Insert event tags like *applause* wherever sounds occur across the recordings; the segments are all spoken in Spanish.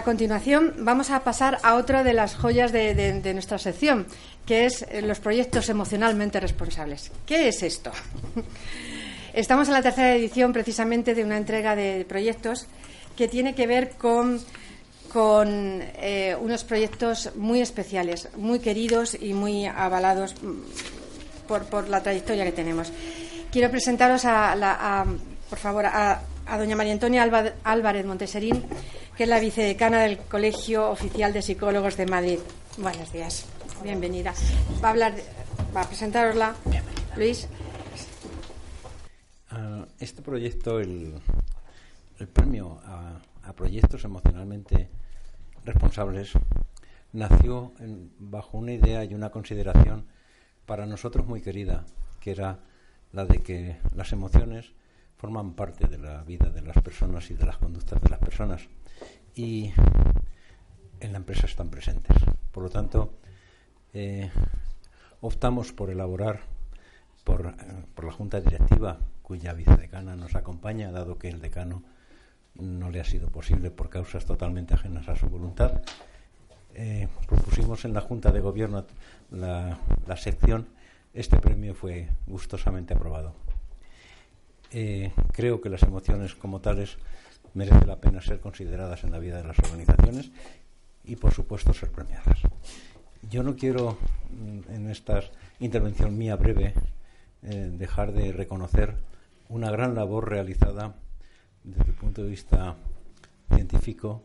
A continuación, vamos a pasar a otra de las joyas de, nuestra sección, que es eh, los proyectos emocionalmente responsables. ¿Qué es esto? *laughs* Estamos en la tercera edición precisamente de una entrega de proyectos que tiene que ver con, eh, unos proyectos muy especiales, muy queridos y muy avalados mm, por, la trayectoria que tenemos. Quiero presentaros a, la, por favor, a, a doña María Antonia Álvarez Monteserín, que es la vicedecana del Colegio Oficial de Psicólogos de Madrid. Buenos días, bienvenida. Va a hablar, va a presentarosla, Luis. Ah, este proyecto, el, premio a, proyectos emocionalmente responsables, nació bajo una idea y una consideración para nosotros muy querida, que era la de que las emociones forman parte de la vida de las personas y de las conductas de las personas y en la empresa están presentes. Por lo tanto, eh, optamos por elaborar por, eh, por, la Junta Directiva, cuya vicedecana nos acompaña, dado que el decano no le ha sido posible por causas totalmente ajenas a su voluntad. Eh, propusimos en la Junta de Gobierno la sección. Este premio fue gustosamente aprobado. Eh, creo que las emociones como tales merece la pena ser consideradas en la vida de las organizaciones y, por supuesto, ser premiadas. Yo no quiero, mm, en esta intervención mía breve, eh, dejar de reconocer una gran labor realizada desde el punto de vista científico,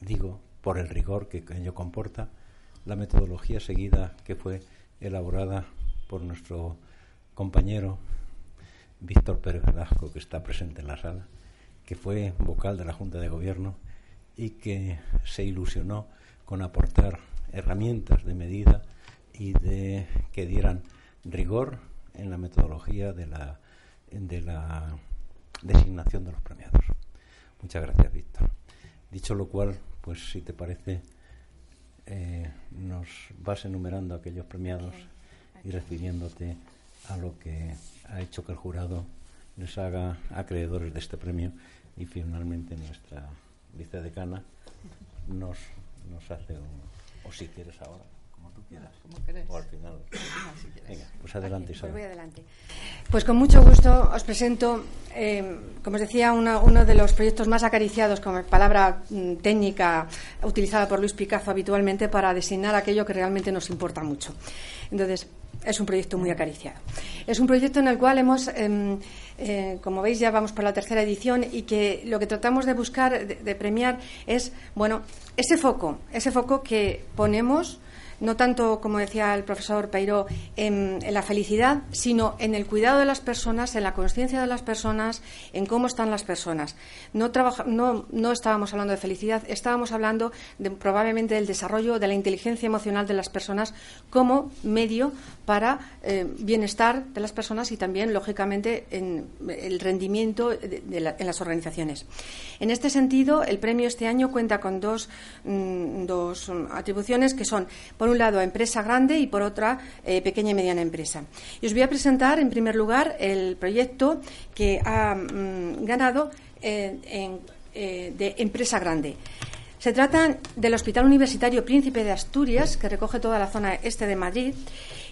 digo, por el rigor que ello comporta, la metodología seguida que fue elaborada por nuestro compañero Víctor Pérez Velasco, que está presente en la sala, que fue vocal de la Junta de Gobierno y que se ilusionó con aportar herramientas de medida y de que dieran rigor en la metodología de la, de la designación de los premiados. Muchas gracias, Víctor. Dicho lo cual, pues si te parece, eh, nos vas enumerando aquellos premiados y refiriéndote a lo que ha hecho que el jurado les haga acreedores de este premio y finalmente nuestra vicedecana nos, nos hace un... o si quieres ahora como tú quieras. O al final. Venga pues adelante pues voy adelante. Pues con mucho gusto os presento eh, como os decía uno de los proyectos más acariciados como palabra mm, técnica utilizada por Luis Picasso habitualmente para designar aquello que realmente nos importa mucho. Entonces es un proyecto muy acariciado. Es un proyecto en el cual hemos, em, eh, como veis, ya vamos por la tercera edición y que lo que tratamos de buscar, de, premiar, es, bueno, ese foco, ese foco que ponemos no tanto, como decía el profesor Peiro, en, la felicidad, sino en el cuidado de las personas, en la conciencia de las personas, en cómo están las personas. No, no, estábamos hablando de felicidad, estábamos hablando de, probablemente del desarrollo de la inteligencia emocional de las personas como medio para eh, bienestar de las personas y también, lógicamente, en el rendimiento en las organizaciones. En este sentido, el premio este año cuenta con dos, mm, dos atribuciones que son, un lado, empresa grande y por otra, eh, pequeña y mediana empresa. Y os voy a presentar, en primer lugar, el proyecto que ha mm, ganado eh, eh, de empresa grande. Se trata del Hospital Universitario Príncipe de Asturias, que recoge toda la zona este de Madrid,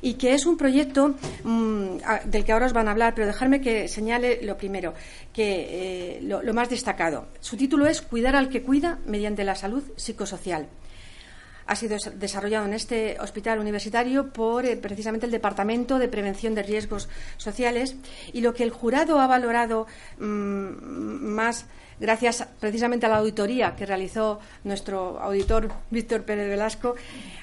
y que es un proyecto mm, del que ahora os van a hablar, pero dejarme que señale lo primero, que lo, más destacado. Su título es Cuidar al que cuida mediante la salud psicosocial ha sido desarrollado en este hospital universitario por eh, precisamente el Departamento de Prevención de Riesgos Sociales y lo que el jurado ha valorado mm, más gracias precisamente a la auditoría que realizó nuestro auditor Víctor Pérez Velasco,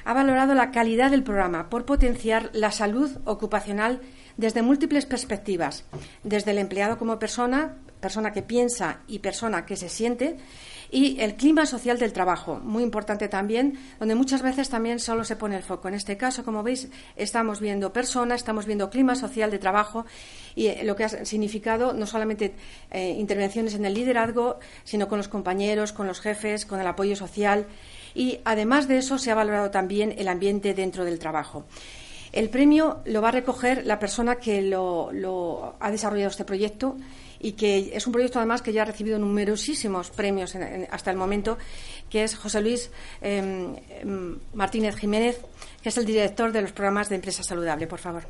ha valorado la calidad del programa por potenciar la salud ocupacional desde múltiples perspectivas, desde el empleado como persona, persona que piensa y persona que se siente, y el clima social del trabajo, muy importante también, donde muchas veces también solo se pone el foco. En este caso, como veis, estamos viendo personas, estamos viendo clima social de trabajo y eh, lo que ha significado no solamente eh, intervenciones en el liderazgo, sino con los compañeros, con los jefes, con el apoyo social y además de eso se ha valorado también el ambiente dentro del trabajo. El premio lo va a recoger la persona que lo ha desarrollado este proyecto y que es un proyecto además que ya ha recibido numerosísimos premios hasta el momento, que es José Luis em, em, Martínez Jiménez, que es el director de los programas de Empresa Saludable. Por favor.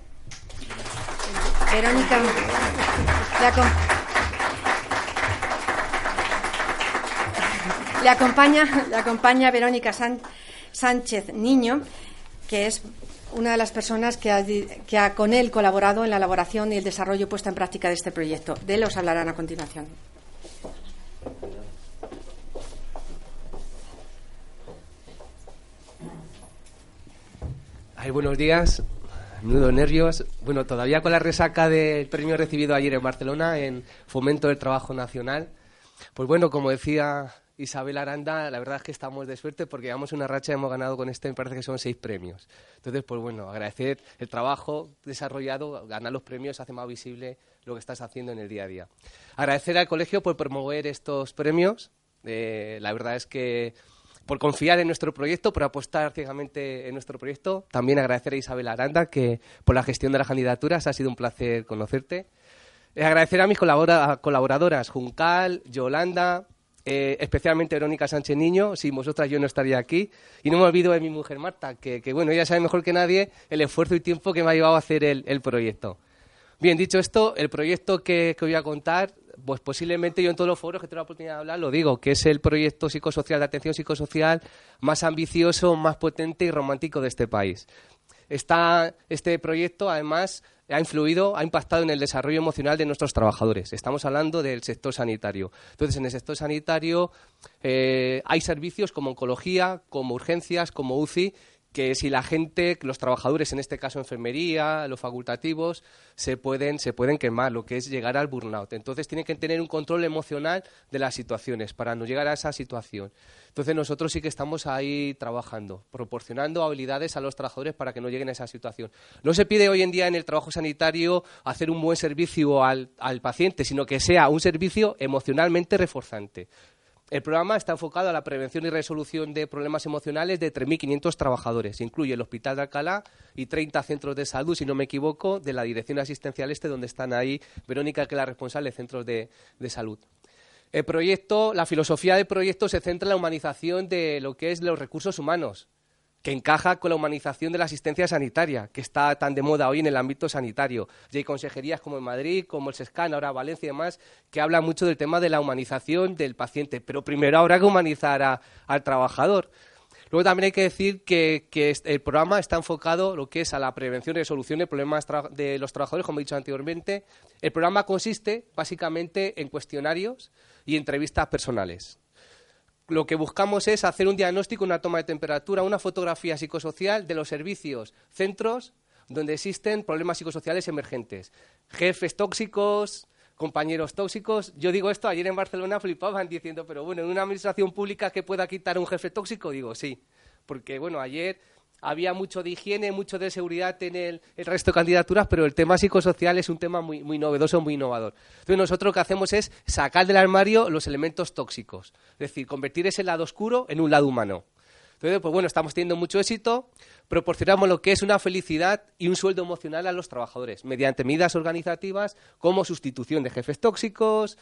Verónica. Le acompaña, le acompaña Verónica Sánchez Niño, que es una de las personas que ha, con él colaborado en la elaboración y el desarrollo puesta en práctica de este proyecto. De él os hablarán a continuación. Ay, buenos días. Nudo nervios. Bueno, todavía con la resaca del premio recibido ayer en Barcelona en Fomento del Trabajo Nacional. Pues bueno, como decía Isabel Aranda, la verdad es que estamos de suerte porque llevamos una racha y hemos ganado con este, me parece que son seis premios. Entonces, pues bueno, agradecer el trabajo desarrollado, ganar los premios hace más visible lo que estás haciendo en el día a día. Agradecer al colegio por promover estos premios. Eh, la verdad es que por confiar en nuestro proyecto, por apostar ciegamente en nuestro proyecto. También agradecer a Isabel Aranda que por la gestión de las candidaturas ha sido un placer conocerte. Eh, agradecer a mis colaboradoras, Juncal, Yolanda, eh, especialmente Verónica Sánchez Niño, sin vosotras yo no estaría aquí. Y no me olvido de mi mujer Marta, que, bueno, ella sabe mejor que nadie el esfuerzo y tiempo que me ha llevado a hacer el, proyecto. Bien, dicho esto, el proyecto que, que, voy a contar, pues posiblemente yo en todos los foros que tengo la oportunidad de hablar lo digo, que es el proyecto psicosocial de atención psicosocial más ambicioso, más potente y romántico de este país. Está este proyecto, además, ha influido, ha impactado en el desarrollo emocional de nuestros trabajadores. Estamos hablando del sector sanitario. Entonces, en el sector sanitario eh, hay servicios como oncología, como urgencias, como UCI, que si la gente, los trabajadores, en este caso enfermería, los facultativos, se pueden, se pueden quemar, lo que es llegar al burnout. Entonces tienen que tener un control emocional de las situaciones para no llegar a esa situación. Entonces nosotros sí que estamos ahí trabajando, proporcionando habilidades a los trabajadores para que no lleguen a esa situación. No se pide hoy en día en el trabajo sanitario hacer un buen servicio al, al paciente, sino que sea un servicio emocionalmente reforzante. El programa está enfocado a la prevención y resolución de problemas emocionales de 3.500 trabajadores. Incluye el Hospital de Alcalá y 30 centros de salud, si no me equivoco, de la Dirección Asistencial Este, donde están ahí Verónica, que es la responsable de centros de, de salud. El proyecto, la filosofía del proyecto se centra en la humanización de lo que es los recursos humanos que encaja con la humanización de la asistencia sanitaria, que está tan de moda hoy en el ámbito sanitario. Y hay consejerías como en Madrid, como el SESCAN, ahora Valencia y demás, que hablan mucho del tema de la humanización del paciente. Pero primero habrá que humanizar al trabajador. Luego también hay que decir que, el programa está enfocado lo que es a la prevención y resolución de problemas de los trabajadores, como he dicho anteriormente. El programa consiste básicamente en cuestionarios y entrevistas personales lo que buscamos es hacer un diagnóstico, una toma de temperatura, una fotografía psicosocial de los servicios, centros donde existen problemas psicosociales emergentes. Jefes tóxicos, compañeros tóxicos. Yo digo esto, ayer en Barcelona flipaban diciendo, pero bueno, en una administración pública que pueda quitar un jefe tóxico, digo, sí. Porque, bueno, ayer había mucho de higiene, mucho de seguridad en el, resto de candidaturas, pero el tema psicosocial es un tema muy, muy novedoso, muy innovador. Entonces nosotros lo que hacemos es sacar del armario los elementos tóxicos, es decir, convertir ese lado oscuro en un lado humano. Entonces, pues bueno, estamos teniendo mucho éxito, proporcionamos lo que es una felicidad y un sueldo emocional a los trabajadores, mediante medidas organizativas como sustitución de jefes tóxicos,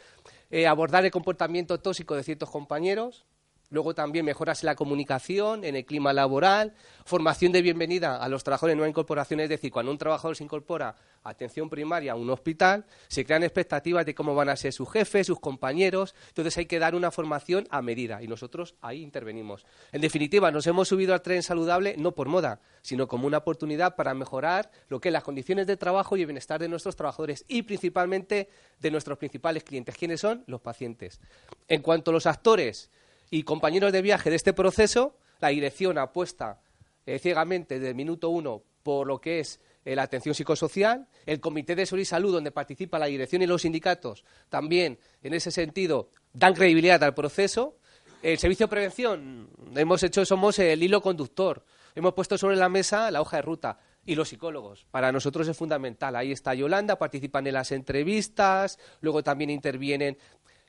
eh, abordar el comportamiento tóxico de ciertos compañeros, Luego también mejoras en la comunicación, en el clima laboral, formación de bienvenida a los trabajadores en nueva incorporación, es decir, cuando un trabajador se incorpora a atención primaria a un hospital, se crean expectativas de cómo van a ser sus jefes, sus compañeros, entonces hay que dar una formación a medida y nosotros ahí intervenimos. En definitiva, nos hemos subido al tren saludable no por moda, sino como una oportunidad para mejorar lo que es las condiciones de trabajo y el bienestar de nuestros trabajadores y principalmente de nuestros principales clientes. ¿Quiénes son? Los pacientes. En cuanto a los actores, y compañeros de viaje de este proceso, la dirección apuesta eh, ciegamente desde el minuto uno por lo que es eh, la atención psicosocial, el Comité de Salud y Salud, donde participa la dirección y los sindicatos, también en ese sentido dan credibilidad al proceso. El servicio de prevención, hemos hecho, somos el hilo conductor. Hemos puesto sobre la mesa la hoja de ruta y los psicólogos. Para nosotros es fundamental. Ahí está Yolanda, participan en las entrevistas, luego también intervienen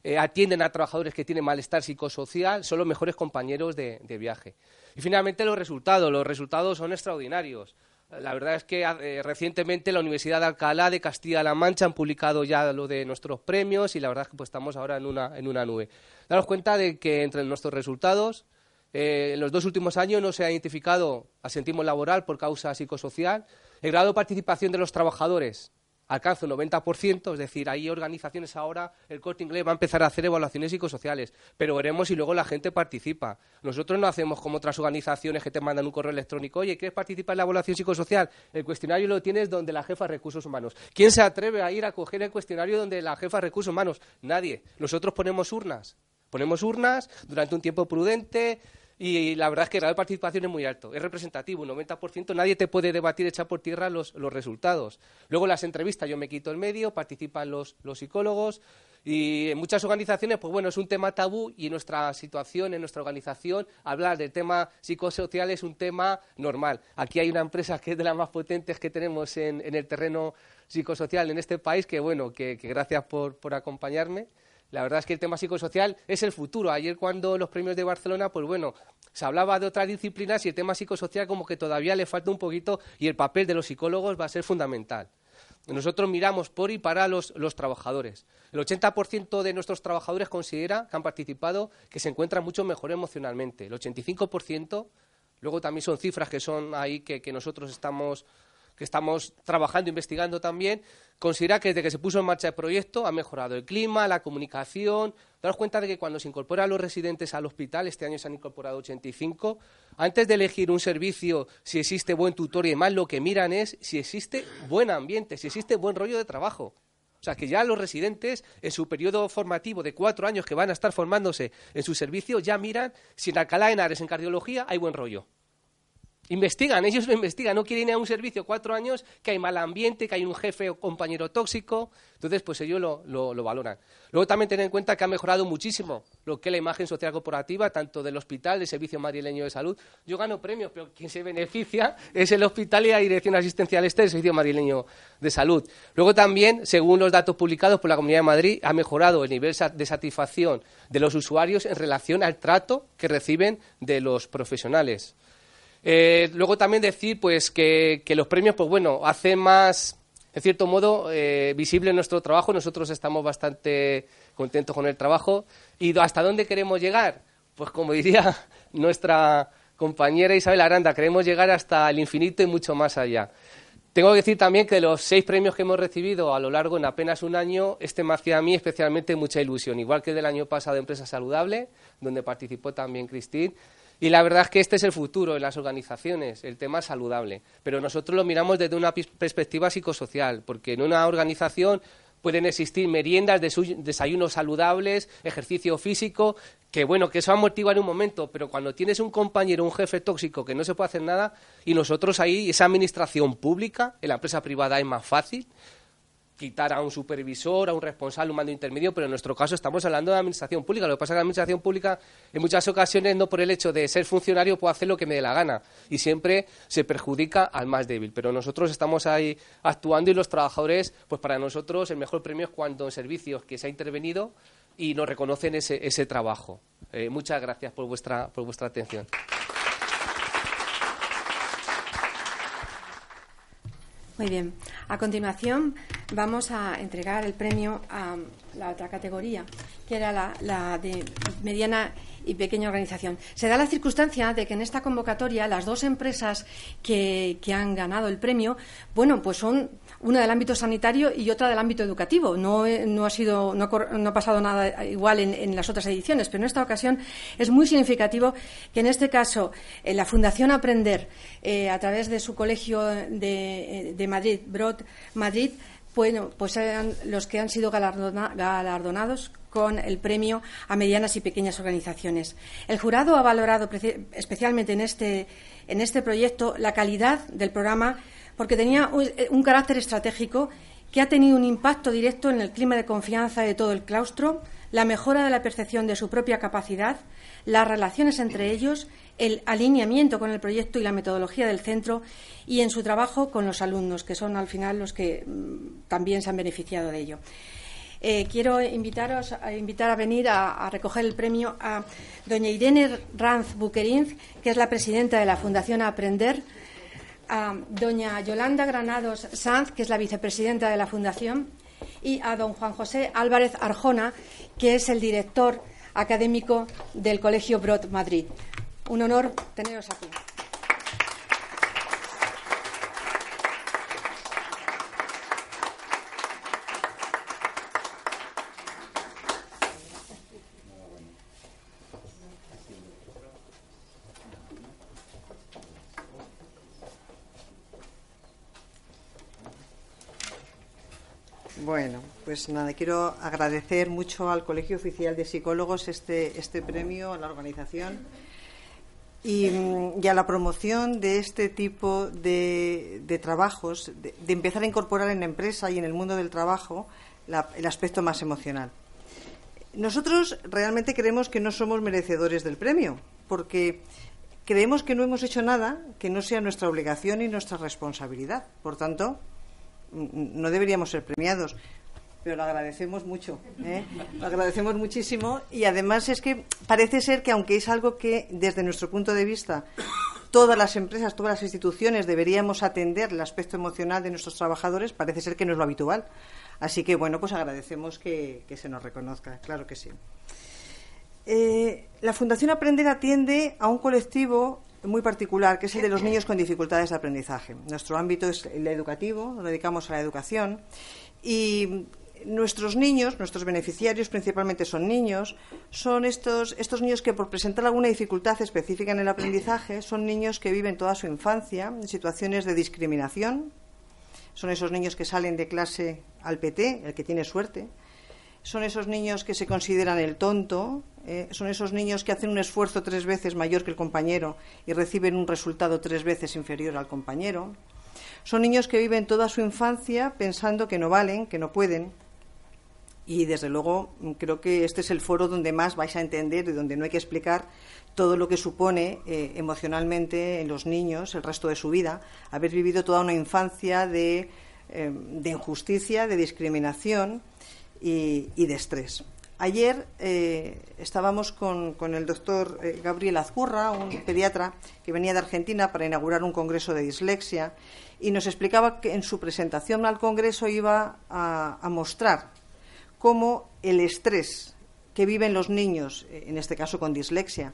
eh, atienden a trabajadores que tienen malestar psicosocial, son los mejores compañeros de, viaje. Y finalmente los resultados. Los resultados son extraordinarios. La verdad es que eh, recientemente la Universidad de Alcalá de Castilla-La Mancha han publicado ya lo de nuestros premios y la verdad es que pues, estamos ahora en una, en una nube. Daros cuenta de que entre nuestros resultados, eh, en los dos últimos años no se ha identificado asentismo laboral por causa psicosocial. El grado de participación de los trabajadores alcanza un 90%, es decir, hay organizaciones ahora, el corte inglés va a empezar a hacer evaluaciones psicosociales, pero veremos si luego la gente participa. Nosotros no hacemos como otras organizaciones que te mandan un correo electrónico, oye, ¿quieres participar en la evaluación psicosocial? El cuestionario lo tienes donde la jefa de recursos humanos. ¿Quién se atreve a ir a coger el cuestionario donde la jefa de recursos humanos? Nadie. Nosotros ponemos urnas. Ponemos urnas durante un tiempo prudente, y la verdad es que el grado de participación es muy alto, es representativo, un 90%, nadie te puede debatir, echar por tierra los, resultados. Luego las entrevistas, yo me quito el medio, participan los, psicólogos y en muchas organizaciones, pues bueno, es un tema tabú y en nuestra situación, en nuestra organización, hablar del tema psicosocial es un tema normal. Aquí hay una empresa que es de las más potentes que tenemos en, el terreno psicosocial en este país, que bueno, que, gracias por acompañarme. La verdad es que el tema psicosocial es el futuro. Ayer cuando los premios de Barcelona, pues bueno, se hablaba de otras disciplinas y el tema psicosocial como que todavía le falta un poquito y el papel de los psicólogos va a ser fundamental. Nosotros miramos por y para los, trabajadores. El 80% de nuestros trabajadores considera que han participado que se encuentran mucho mejor emocionalmente. El 85%, luego también son cifras que son ahí que nosotros estamos que estamos trabajando, investigando también, considera que desde que se puso en marcha el proyecto ha mejorado el clima, la comunicación. Daros cuenta de que cuando se incorporan los residentes al hospital, este año se han incorporado 85, antes de elegir un servicio, si existe buen tutor y demás, lo que miran es si existe buen ambiente, si existe buen rollo de trabajo. O sea, que ya los residentes, en su periodo formativo de cuatro años que van a estar formándose en su servicio, ya miran si en Alcalá de Henares, en cardiología, hay buen rollo. Investigan, ellos lo *laughs* investigan, no quieren ir a un servicio cuatro años, que hay mal ambiente, que hay un jefe o compañero tóxico, entonces pues ellos lo, lo, valoran. Luego también tener en cuenta que ha mejorado muchísimo lo que es la imagen social corporativa, tanto del hospital, del Servicio Madrileño de Salud. Yo gano premios, pero quien se beneficia es el hospital y la Dirección Asistencial Este del Servicio Madrileño de Salud. Luego también, según los datos publicados por la Comunidad de Madrid, ha mejorado el nivel de satisfacción de los usuarios en relación al trato que reciben de los profesionales. Eh, luego también decir pues que, los premios, pues bueno, hacen más, en cierto modo, eh, visible nuestro trabajo. Nosotros estamos bastante contentos con el trabajo. ¿Y hasta dónde queremos llegar? Pues como *laughs* diría nuestra compañera Isabel Aranda, queremos llegar hasta el infinito y mucho más allá. Tengo que decir también que los seis premios que hemos recibido a lo largo en apenas un año, este me hacía a mí especialmente mucha ilusión, igual que del año pasado de Empresa Saludable, donde participó también Cristín, y la verdad es que este es el futuro en las organizaciones, el tema saludable. Pero nosotros lo miramos desde una perspectiva psicosocial, porque en una organización pueden existir meriendas, desayunos saludables, ejercicio físico, que bueno, que eso amortigua en un momento, pero cuando tienes un compañero, un jefe tóxico que no se puede hacer nada, y nosotros ahí, esa administración pública, en la empresa privada es más fácil, quitar a un supervisor, a un responsable, un mando intermedio, pero en nuestro caso estamos hablando de administración pública. Lo que pasa es que la administración pública en muchas ocasiones no por el hecho de ser funcionario puedo hacer lo que me dé la gana y siempre se perjudica al más débil. Pero nosotros estamos ahí actuando y los trabajadores, pues para nosotros el mejor premio es cuando en servicios que se ha intervenido y nos reconocen ese, ese trabajo. Eh, muchas gracias por vuestra, por vuestra atención. Muy bien. A continuación vamos a entregar el premio a la otra categoría, que era la, de mediana y pequeña organización. Se da la circunstancia de que en esta convocatoria las dos empresas que, que han ganado el premio, bueno, pues son una del ámbito sanitario y otra del ámbito educativo. No, no ha, sido, no, ha pasado nada igual en, las otras ediciones, pero en esta ocasión es muy significativo que en este caso eh, la Fundación Aprender, eh, a través de su colegio de, eh, Madrid, Broad Madrid, bueno, pues sean los que han sido galardonados con el premio a medianas y pequeñas organizaciones. El jurado ha valorado especialmente en este, en este proyecto la calidad del programa porque tenía eh, un carácter estratégico que ha tenido un impacto directo en el clima de confianza de todo el claustro, la mejora de la percepción de su propia capacidad, las relaciones entre ellos, el alineamiento con el proyecto y la metodología del centro y en su trabajo con los alumnos, que son al final los que mm, también se han beneficiado de ello. Eh, quiero invitaros a invitar a venir a, recoger el premio a doña Irene Ranz Buquerinz, que es la presidenta de la Fundación Aprender a doña Yolanda Granados Sanz, que es la vicepresidenta de la Fundación, y a don Juan José Álvarez Arjona, que es el director académico del Colegio Brot Madrid. Un honor teneros aquí. Bueno, pues nada, quiero agradecer mucho al Colegio Oficial de Psicólogos este, este premio, a la organización y, a la promoción de este tipo de, trabajos, de, empezar a incorporar en la empresa y en el mundo del trabajo el aspecto más emocional. Nosotros realmente creemos que no somos merecedores del premio, porque creemos que no hemos hecho nada que no sea nuestra obligación y nuestra responsabilidad. Por tanto, no deberíamos ser premiados pero lo agradecemos mucho, ¿eh? lo agradecemos muchísimo y además es que parece ser que aunque es algo que desde nuestro punto de vista todas las empresas, todas las instituciones deberíamos atender el aspecto emocional de nuestros trabajadores, parece ser que no es lo habitual. Así que bueno, pues agradecemos que, se nos reconozca, claro que sí. Eh, la Fundación Aprender atiende a un colectivo muy particular, que es el de los niños con dificultades de aprendizaje. Nuestro ámbito es el educativo, nos dedicamos a la educación y nuestros niños, nuestros beneficiarios principalmente son niños, son estos, niños que por presentar alguna dificultad específica en el aprendizaje son niños que viven toda su infancia en situaciones de discriminación, son esos niños que salen de clase al PT, el que tiene suerte, son esos niños que se consideran el tonto, eh, son esos niños que hacen un esfuerzo tres veces mayor que el compañero y reciben un resultado tres veces inferior al compañero. Son niños que viven toda su infancia pensando que no valen, que no pueden. Y desde luego creo que este es el foro donde más vais a entender y donde no hay que explicar todo lo que supone eh, emocionalmente en los niños el resto de su vida, haber vivido toda una infancia de, eh, injusticia, de discriminación y, de estrés. Ayer eh, estábamos con, el doctor Gabriel Azcurra, un pediatra que venía de Argentina para inaugurar un congreso de dislexia, y nos explicaba que en su presentación al congreso iba a, mostrar cómo el estrés que viven los niños, en este caso con dislexia,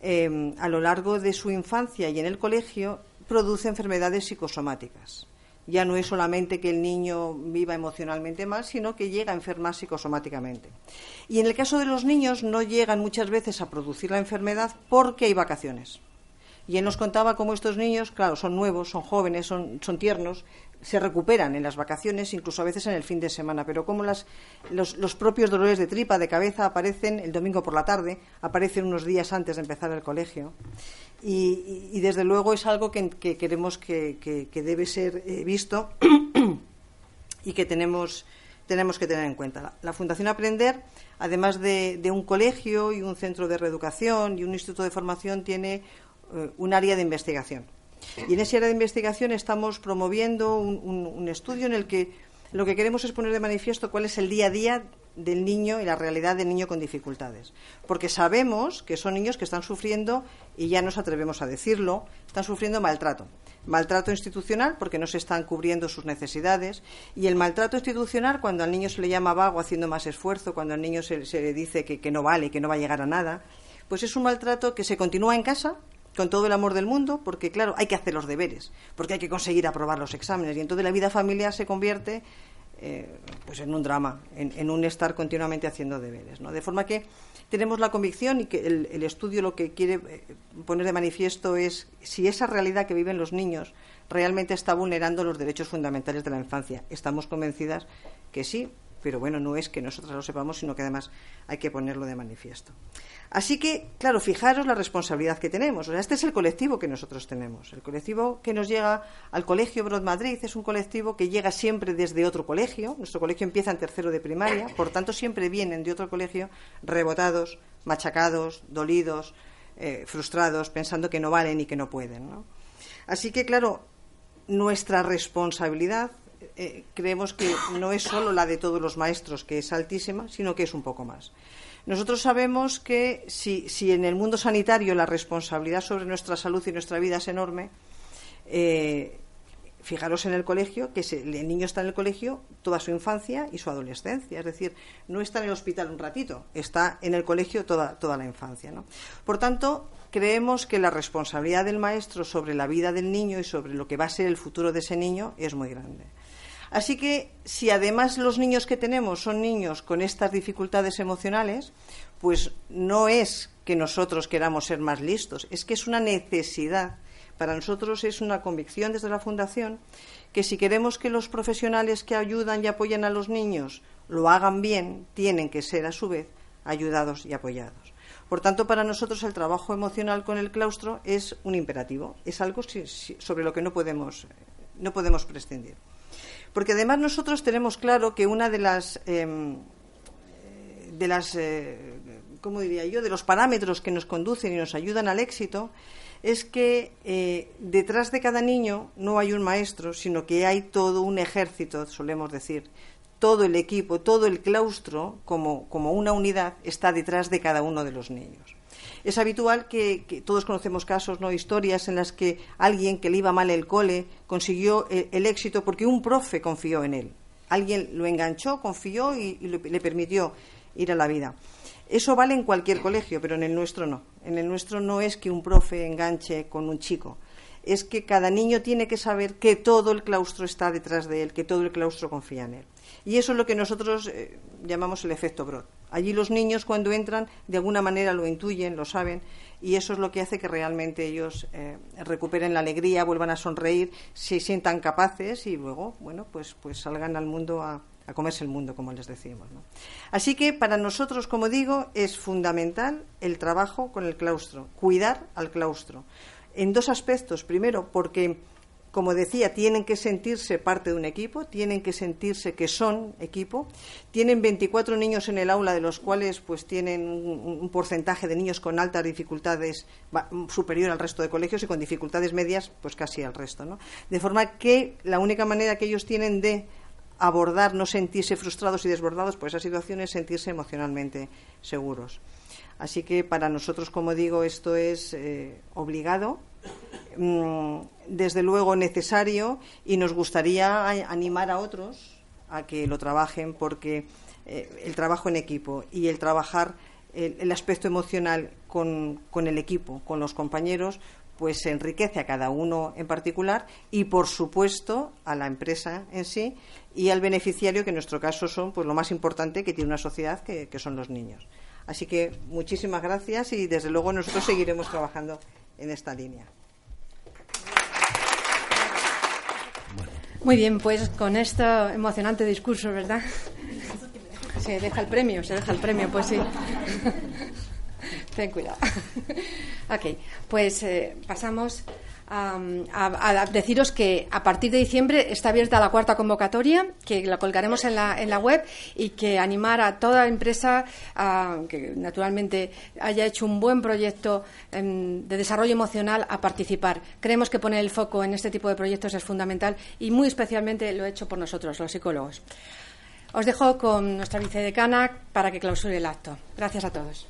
a lo largo de su infancia y en el colegio, produce enfermedades psicosomáticas ya no es solamente que el niño viva emocionalmente mal, sino que llega a enfermar psicosomáticamente. Y en el caso de los niños no llegan muchas veces a producir la enfermedad porque hay vacaciones. Y él nos contaba cómo estos niños, claro, son nuevos, son jóvenes, son, tiernos, se recuperan en las vacaciones, incluso a veces en el fin de semana, pero como los, los, propios dolores de tripa, de cabeza, aparecen el domingo por la tarde, aparecen unos días antes de empezar el colegio. Y, desde luego es algo que, queremos que, debe ser eh, visto y que tenemos, tenemos que tener en cuenta. La, Fundación Aprender, además de, un colegio y un centro de reeducación y un instituto de formación, tiene eh, un área de investigación. Y en ese área de investigación estamos promoviendo un estudio en el que lo que queremos es poner de manifiesto cuál es el día a día del niño y la realidad del niño con dificultades. Porque sabemos que son niños que están sufriendo, y ya nos atrevemos a decirlo, están sufriendo maltrato. Maltrato institucional porque no se están cubriendo sus necesidades. Y el maltrato institucional cuando al niño se le llama vago haciendo más esfuerzo, cuando al niño se, le dice que no vale, que no va a llegar a nada, pues es un maltrato que se continúa en casa con todo el amor del mundo, porque claro, hay que hacer los deberes, porque hay que conseguir aprobar los exámenes y entonces la vida familiar se convierte eh, pues en un drama, en, un estar continuamente haciendo deberes. ¿no? De forma que tenemos la convicción y que el, estudio lo que quiere eh, poner de manifiesto es si esa realidad que viven los niños realmente está vulnerando los derechos fundamentales de la infancia. Estamos convencidas que sí, pero bueno, no es que nosotros lo sepamos, sino que además hay que ponerlo de manifiesto. Así que, claro, fijaros la responsabilidad que tenemos. O sea, este es el colectivo que nosotros tenemos. El colectivo que nos llega al Colegio Broad Madrid es un colectivo que llega siempre desde otro colegio. Nuestro colegio empieza en tercero de primaria, por tanto, siempre vienen de otro colegio rebotados, machacados, dolidos, eh, frustrados, pensando que no valen y que no pueden. Así que, claro, nuestra responsabilidad eh, creemos que no es solo la de todos los maestros, que es altísima, sino que es un poco más. Nosotros sabemos que si, en el mundo sanitario la responsabilidad sobre nuestra salud y nuestra vida es enorme, Eh, fijaros en el colegio, que el niño está en el colegio toda su infancia y su adolescencia. Es decir, no está en el hospital un ratito, está en el colegio toda, toda la infancia. Por tanto, creemos que la responsabilidad del maestro sobre la vida del niño y sobre lo que va a ser el futuro de ese niño es muy grande. Así que, si además los niños que tenemos son niños con estas dificultades emocionales, pues no es que nosotros queramos ser más listos, es que es una necesidad para nosotros es una convicción desde la Fundación que si queremos que los profesionales que ayudan y apoyan a los niños lo hagan bien, tienen que ser a su vez ayudados y apoyados. Por tanto, para nosotros el trabajo emocional con el claustro es un imperativo, es algo sobre lo que no podemos, no podemos prescindir. Porque además nosotros tenemos claro que una de las, em, de las eh, ¿cómo diría yo?, de los parámetros que nos conducen y nos ayudan al éxito es que eh, detrás de cada niño no hay un maestro, sino que hay todo un ejército, solemos decir. Todo el equipo, todo el claustro, como, una unidad, está detrás de cada uno de los niños. Es habitual que, todos conocemos casos, no historias en las que alguien que le iba mal el cole consiguió el, éxito porque un profe confió en él. Alguien lo enganchó, confió y, le permitió ir a la vida. Eso vale en cualquier colegio, pero en el nuestro no. En el nuestro no es que un profe enganche con un chico, es que cada niño tiene que saber que todo el claustro está detrás de él, que todo el claustro confía en él. Y eso es lo que nosotros eh, llamamos el efecto Brod. Allí los niños cuando entran de alguna manera lo intuyen, lo saben, y eso es lo que hace que realmente ellos eh, recuperen la alegría, vuelvan a sonreír, se sientan capaces y luego, bueno, pues, pues salgan al mundo a, a comerse el mundo, como les decimos. Así que para nosotros, como digo, es fundamental el trabajo con el claustro, cuidar al claustro. En dos aspectos. Primero, porque, como decía, tienen que sentirse parte de un equipo, tienen que sentirse que son equipo. Tienen 24 niños en el aula, de los cuales pues tienen un, porcentaje de niños con altas dificultades superior al resto de colegios y con dificultades medias, pues casi al resto. De forma que la única manera que ellos tienen de abordar, no sentirse frustrados y desbordados por esas situaciones, sentirse emocionalmente seguros. Así que para nosotros, como digo, esto es eh, obligado, desde luego necesario y nos gustaría animar a otros a que lo trabajen porque eh, el trabajo en equipo y el trabajar el, aspecto emocional con, con el equipo, con los compañeros, pues se enriquece a cada uno en particular y, por supuesto, a la empresa en sí y al beneficiario, que en nuestro caso son pues lo más importante que tiene una sociedad, que, son los niños. Así que muchísimas gracias y, desde luego, nosotros seguiremos trabajando en esta línea. Muy bien, pues con este emocionante discurso, ¿verdad? Se deja el premio, se deja el premio, pues sí. Ten cuidado. ok, pues eh, pasamos a, deciros que a partir de diciembre está abierta la cuarta convocatoria, que la colgaremos en la, en la web y que animar a toda empresa que naturalmente haya hecho un buen proyecto em, de desarrollo emocional a participar. Creemos que poner el foco en este tipo de proyectos es fundamental y muy especialmente lo he hecho por nosotros, los psicólogos. Os dejo con nuestra vicedecana para que clausure el acto. Gracias a todos.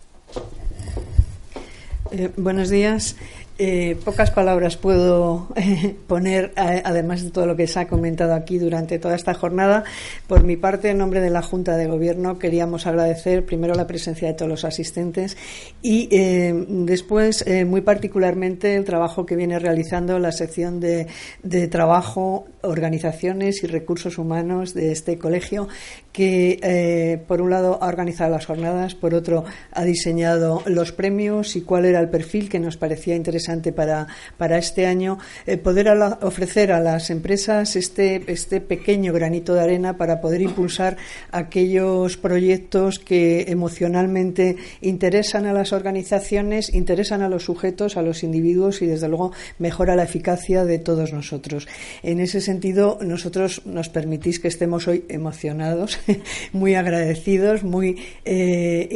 Eh, buenos días. Eh, pocas palabras puedo eh, poner, además de todo lo que se ha comentado aquí durante toda esta jornada. Por mi parte, en nombre de la Junta de Gobierno, queríamos agradecer primero la presencia de todos los asistentes y eh, después, muy particularmente, el trabajo que viene realizando la sección de, de, trabajo, organizaciones y recursos humanos de este colegio, que por un lado ha organizado las jornadas, por otro ha diseñado los premios y cuál era el perfil que nos parecía interesante para, este año, eh, poder ofrecer a las empresas este, este pequeño granito de arena para poder impulsar aquellos proyectos que emocionalmente interesan a las organizaciones, interesan a los sujetos, a los individuos y, desde luego, mejora la eficacia de todos nosotros. En ese sentido, nosotros nos permitís que estemos hoy emocionados, *laughs* muy agradecidos, muy eh,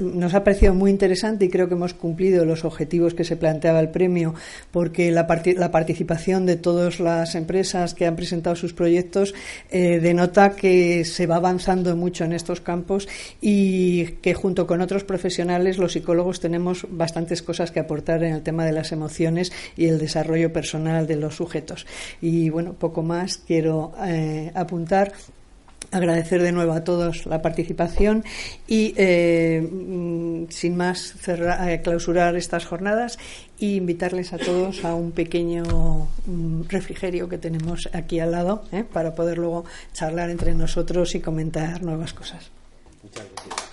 nos ha parecido muy interesante y creo que hemos cumplido los objetivos que se planteaba el premio porque la, la participación de todas las empresas que han presentado sus proyectos eh, denota que se va avanzando mucho en estos campos y que junto con otros profesionales los psicólogos tenemos bastantes cosas que aportar en el tema de las emociones y el desarrollo personal de los sujetos. Y bueno, poco más quiero eh, apuntar agradecer de nuevo a todos la participación y, eh, mm, sin más, eh, clausurar estas jornadas e invitarles a todos a un pequeño mm, refrigerio que tenemos aquí al lado para poder luego charlar entre nosotros y comentar nuevas cosas. Muchas gracias.